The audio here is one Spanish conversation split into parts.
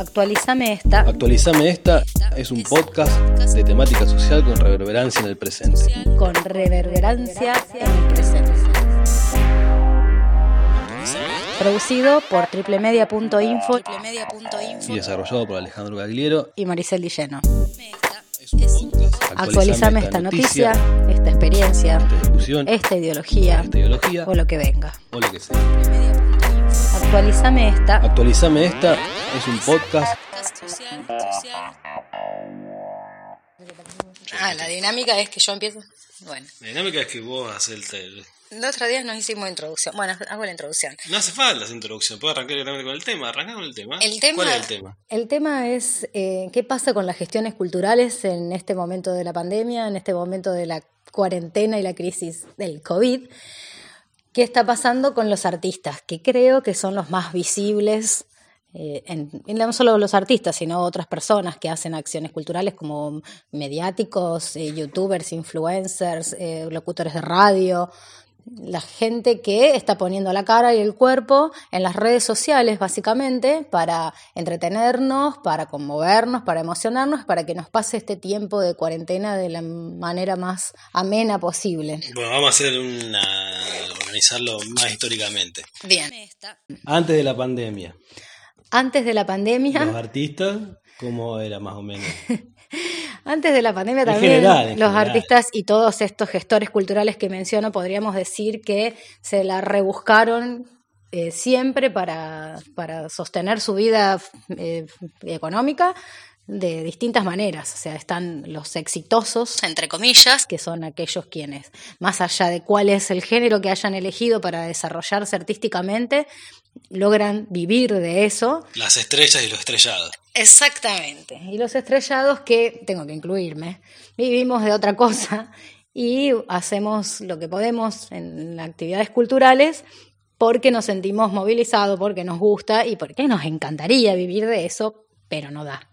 Actualizame esta. Actualizame esta es un podcast de temática social con reverberancia en el presente. Con reverberancia en el presente. Producido por triplemedia.info y desarrollado por Alejandro Gagliero y Maricel Dilleno. Actualizame esta noticia, esta experiencia, esta discusión, esta ideología esta ideología o lo que venga. o lo que sea. Actualizame esta. Actualizame esta es un podcast Ah, la dinámica es que yo empiezo. Bueno, La dinámica es que vos haces el los otros días nos hicimos introducción. Bueno, hago la introducción. No hace falta esa introducción, puedo arrancar directamente con el tema. Arrancar con el tema. El tema, ¿Cuál es el tema? El tema es eh, qué pasa con las gestiones culturales en este momento de la pandemia, en este momento de la cuarentena y la crisis del COVID. ¿Qué está pasando con los artistas? Que creo que son los más visibles, eh, en, en no solo los artistas, sino otras personas que hacen acciones culturales como mediáticos, eh, youtubers, influencers, eh, locutores de radio, la gente que está poniendo la cara y el cuerpo en las redes sociales, básicamente, para entretenernos, para conmovernos, para emocionarnos, para que nos pase este tiempo de cuarentena de la manera más amena posible. Bueno, vamos a hacer una. organizarlo más históricamente. Bien. Antes de la pandemia, Antes de la pandemia, los artistas, ¿cómo era más o menos? antes de la pandemia En también general, en los general. artistas y todos estos gestores culturales que menciono podríamos decir que se la rebuscaron eh, siempre para, para sostener su vida eh, económica de distintas maneras. O sea, están los exitosos, entre comillas, que son aquellos quienes, más allá de cuál es el género que hayan elegido para desarrollarse artísticamente, logran vivir de eso Las estrellas y los estrellados. Exactamente. Y los estrellados que, tengo que incluirme, vivimos de otra cosa y hacemos lo que podemos en actividades culturales porque nos sentimos movilizados, porque nos gusta y porque nos encantaría vivir de eso, pero no da.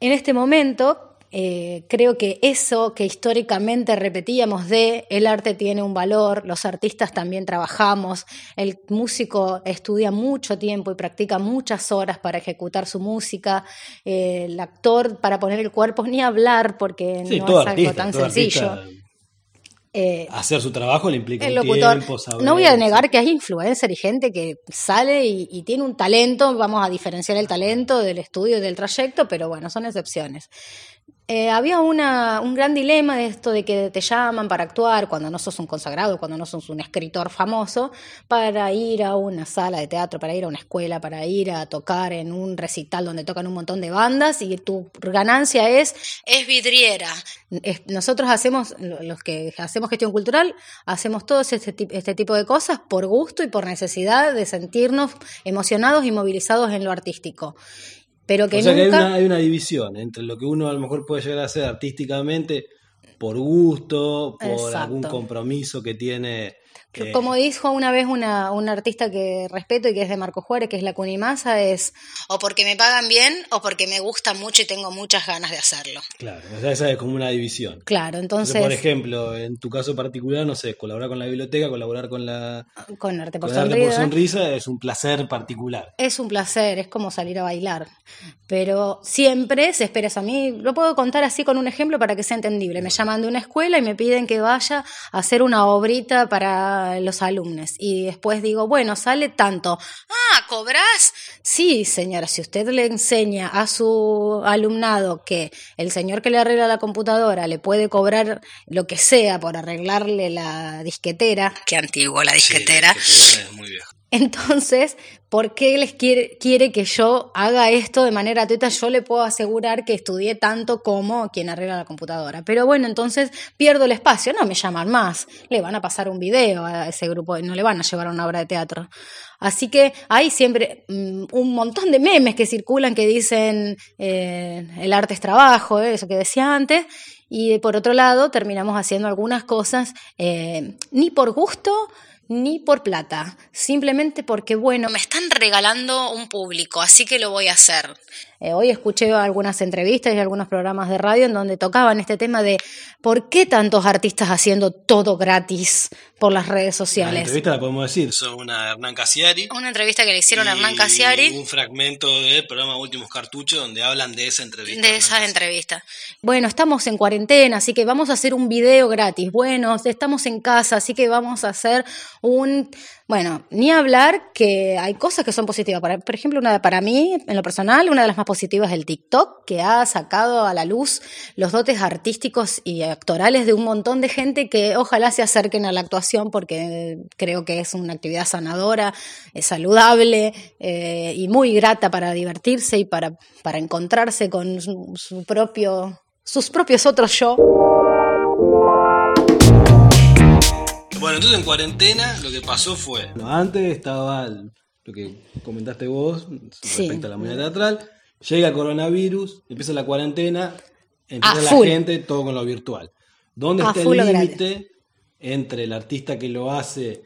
En este momento, eh, creo que eso que históricamente repetíamos de el arte tiene un valor, los artistas también trabajamos, el músico estudia mucho tiempo y practica muchas horas para ejecutar su música, eh, el actor para poner el cuerpo ni hablar porque Sí, no es algo artista. tan todo sencillo. artista, Eh, hacer su trabajo le implica el locutor. tiempo, saber- no voy a negar que hay influencer y gente que sale y, y tiene un talento, vamos a diferenciar el talento del estudio y del trayecto, pero bueno, son excepciones. Eh, había una, un gran dilema de esto de que te llaman para actuar cuando no sos un consagrado, cuando no sos un escritor famoso, para ir a una sala de teatro, para ir a una escuela, para ir a tocar en un recital donde tocan un montón de bandas y tu ganancia es, es vidriera. Nosotros hacemos, lo- los que hacemos gestión cultural, hacemos todo este, este tipo de cosas por gusto y por necesidad de sentirnos emocionados y movilizados en lo artístico. Pero que o sea que hay una, hay una división entre lo que uno a lo mejor puede llegar a hacer artísticamente por gusto, por Exacto. algún compromiso que tiene. eh, Como dijo una vez una, una artista que respeto y que es de Marco Juárez, que es la Cunimasa, es o porque me pagan bien o porque me gusta mucho y tengo muchas ganas de hacerlo. Claro, o sea, esa es como una división. Claro, Entonces, entonces, por ejemplo, en tu caso particular, no sé, colaborar con la biblioteca, colaborar con la con Arte por con Arte por Sonrisa, es un placer particular. es un placer, es como salir a bailar. Pero siempre se espera eso. A mí lo puedo contar así con un ejemplo para que sea entendible. Me llaman de una escuela y me piden que vaya a hacer una obrita para los alumnos. Y después digo, bueno, sale tanto. Ah, ¿cobrás? Sí, señora, si usted le enseña a su alumnado que el señor que le arregla la computadora le puede cobrar lo que sea por arreglarle la disquetera, qué antiguo la disquetera. Sí, es muy viejo. Entonces, ¿por qué les quiere, quiere que yo haga esto de manera gratuita? Yo le puedo asegurar que estudié tanto como quien arregla la computadora. Pero bueno, entonces pierdo el espacio. No me llaman más. Le van a pasar un video a ese grupo, no le van a llevar a una obra de teatro. Así que hay siempre mm, un montón de memes que circulan que dicen eh, el arte es trabajo, eso que decía antes. Y por otro lado, terminamos haciendo algunas cosas eh, ni por gusto, ni por plata, simplemente porque, bueno, me están regalando un público, así que lo voy a hacer. Eh, hoy escuché algunas entrevistas y algunos programas de radio en donde tocaban este tema de por qué tantos artistas haciendo todo gratis por las redes sociales. La entrevista la podemos decir, son una Hernán Casiari. Una entrevista que le hicieron a Hernán Casiari. Un fragmento del programa Últimos Cartuchos donde hablan de esa entrevista. De esas entrevistas. Bueno, estamos en cuarentena, así que vamos a hacer un video gratis. Bueno, estamos en casa, así que vamos a hacer un bueno, ni hablar que hay cosas que son positivas. por ejemplo, una para mí, en lo personal, una de las más positivas es el TikTok, que ha sacado a la luz los dotes artísticos y actorales de un montón de gente que ojalá se acerquen a la actuación porque creo que es una actividad sanadora, es saludable eh, y muy grata para divertirse y para, para encontrarse con su propio, sus propios otros yo. Bueno, entonces en cuarentena lo que pasó fue. Antes estaba lo que comentaste vos respecto a la moneda teatral. Llega el coronavirus, empieza la cuarentena, empieza la gente todo con lo virtual. ¿Dónde está el límite entre el artista que lo hace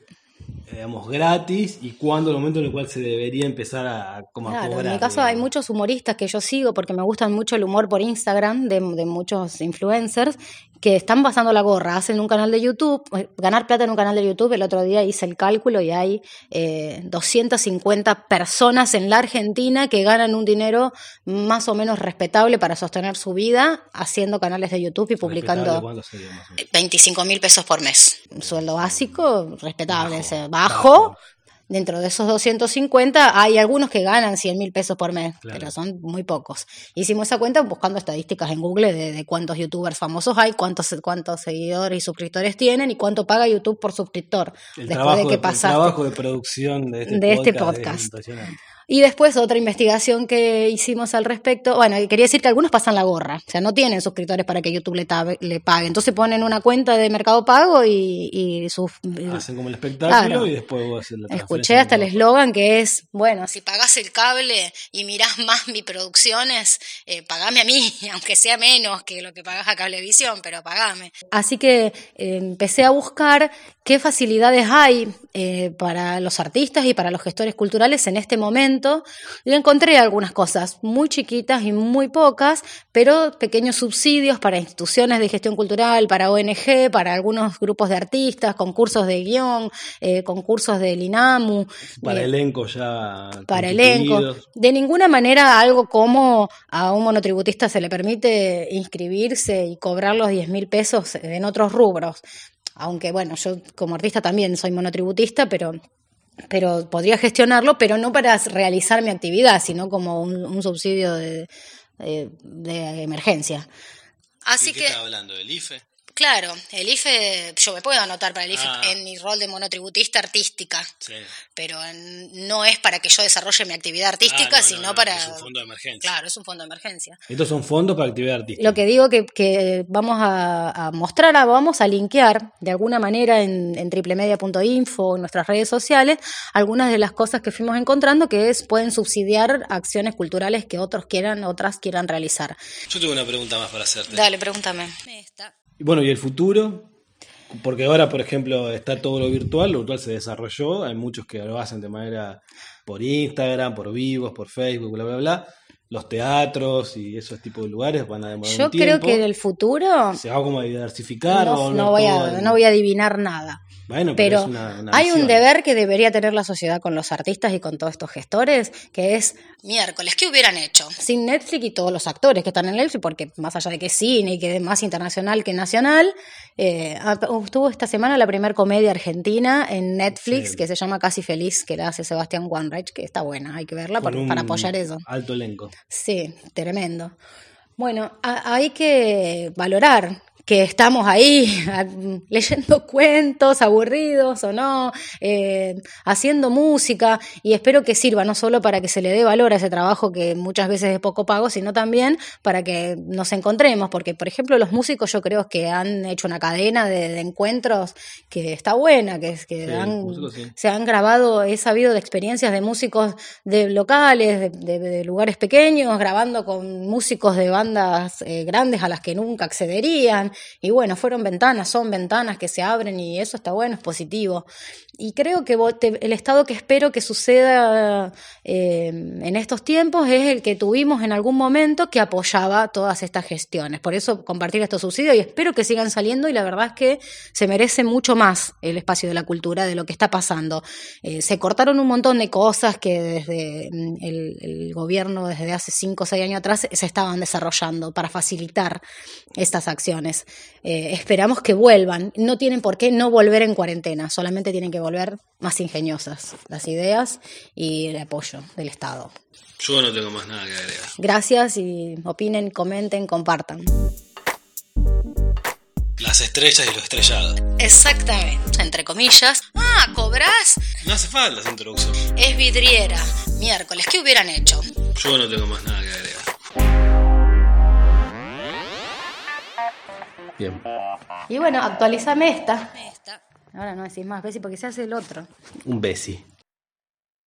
digamos, gratis y cuándo el momento en el cual se debería empezar a, como En mi caso hay muchos humoristas que yo sigo porque me gustan mucho el humor por Instagram de, de muchos influencers que están pasando la gorra, hacen un canal de YouTube, eh, ganar plata en un canal de YouTube, el otro día hice el cálculo y hay eh, 250 personas en la Argentina que ganan un dinero más o menos respetable para sostener su vida haciendo canales de YouTube y publicando 25 mil pesos por mes. Un sueldo básico, respetable, bajo Dentro de esos 250 hay algunos que ganan 100 mil pesos por mes, pero son muy pocos. Hicimos esa cuenta buscando estadísticas en Google de, cuántos youtubers famosos hay, cuántos, cuántos seguidores y suscriptores tienen y cuánto paga YouTube por suscriptor. El después de que pasaste. El trabajo de producción de este Este podcast. Y después otra investigación que hicimos al respecto, bueno, quería decir que algunos pasan la gorra, o sea, no tienen suscriptores para que YouTube le, le pague. Entonces ponen una cuenta de Mercado Pago y, y sus... Hacen como el espectáculo y después vos haces la Escuché hasta el eslogan que es, bueno, si pagas el cable y mirás más mis producciones, eh, pagame a mí, aunque sea menos que lo que pagas a Cablevisión, pero pagame. Así que eh, empecé a buscar qué facilidades hay eh, para los artistas y para los gestores culturales en este momento. Yo encontré algunas cosas muy chiquitas y muy pocas, pero pequeños subsidios para instituciones de gestión cultural, para ONG, para algunos grupos de artistas, concursos de guion, eh, concursos del INAMU. Para eh, elenco ya. Para elenco. De ninguna manera algo como a un monotributista se le permite inscribirse y cobrar los 10 mil pesos en otros rubros aunque bueno, yo como artista también soy monotributista, pero, pero podría gestionarlo, pero no para realizar mi actividad, sino como un, subsidio de, de, emergencia. Así qué que, hablando? ¿Del IFE? Claro, el IFE, yo me puedo anotar para el IFE ah. en mi rol de monotributista artística, pero no es para que yo desarrolle mi actividad artística, ah, sino para... Es un fondo de emergencia. Claro, es un fondo de emergencia. Estos son fondos para actividad artística. Lo que digo que, que vamos a, mostrar, vamos a linkear de alguna manera en, en triplemedia.info, en nuestras redes sociales, algunas de las cosas que fuimos encontrando que es pueden subsidiar acciones culturales que otros quieran, otras quieran realizar. Yo tengo una pregunta más para hacerte. Dale, pregúntame. Esta. Y bueno, ¿y el futuro? Porque ahora, por ejemplo, está todo lo virtual, lo virtual se desarrolló, hay muchos que lo hacen de manera por Instagram, por vivos, por Facebook, bla, bla, bla. Los teatros y esos tipos de lugares van a demorar Yo creo que en el futuro... Se va como a diversificar. No, no, voy, a, no voy a adivinar nada. Bueno, pero, hay un deber que debería tener la sociedad con los artistas y con todos estos gestores, que es miércoles, ¿qué hubieran hecho? Sin Netflix y todos los actores que están en Netflix, porque más allá de que es cine y que es más internacional que nacional, eh, estuvo esta semana la primera comedia argentina en Netflix que se llama Casi Feliz, que la hace Sebastián Wanreich, que está buena, hay que verla para, para apoyar eso. Alto elenco. Sí, tremendo. Bueno, hay que valorar que estamos ahí leyendo cuentos aburridos o no, eh, haciendo música y espero que sirva no solo para que se le dé valor a ese trabajo que muchas veces es poco pago, sino también para que nos encontremos, porque por ejemplo los músicos yo creo que han hecho una cadena de, encuentros que está buena, que, que se han grabado, he sabido de experiencias de músicos de locales, de, lugares pequeños, grabando con músicos de bandas eh, grandes a las que nunca accederían y bueno, fueron ventanas, son ventanas que se abren y eso está bueno, es positivo. Y creo que el estado que espero que suceda eh, en estos tiempos es el que tuvimos en algún momento que apoyaba todas estas gestiones. Por eso compartir estos subsidios y espero que sigan saliendo y la verdad es que se merece mucho más el espacio de la cultura de lo que está pasando. Eh, se cortaron un montón de cosas que desde mm, el, gobierno, desde hace cinco o seis años atrás, se estaban desarrollando para facilitar estas acciones. Eh, esperamos que vuelvan. No tienen por qué no volver en cuarentena, solamente tienen que volver más ingeniosas las ideas y el apoyo del Estado. Yo no tengo más nada que agregar. Gracias y opinen, comenten, compartan. Las estrellas y lo estrellado. Exactamente, entre comillas. Ah, ¿cobrás? No hace falta esa introducción. Es vidriera. Miércoles, ¿qué hubieran hecho? Yo no tengo más nada que agregar. Bien. Y bueno, actualizame esta. Esta. Ahora no decís más Bessie porque se hace el otro. Un Bessie.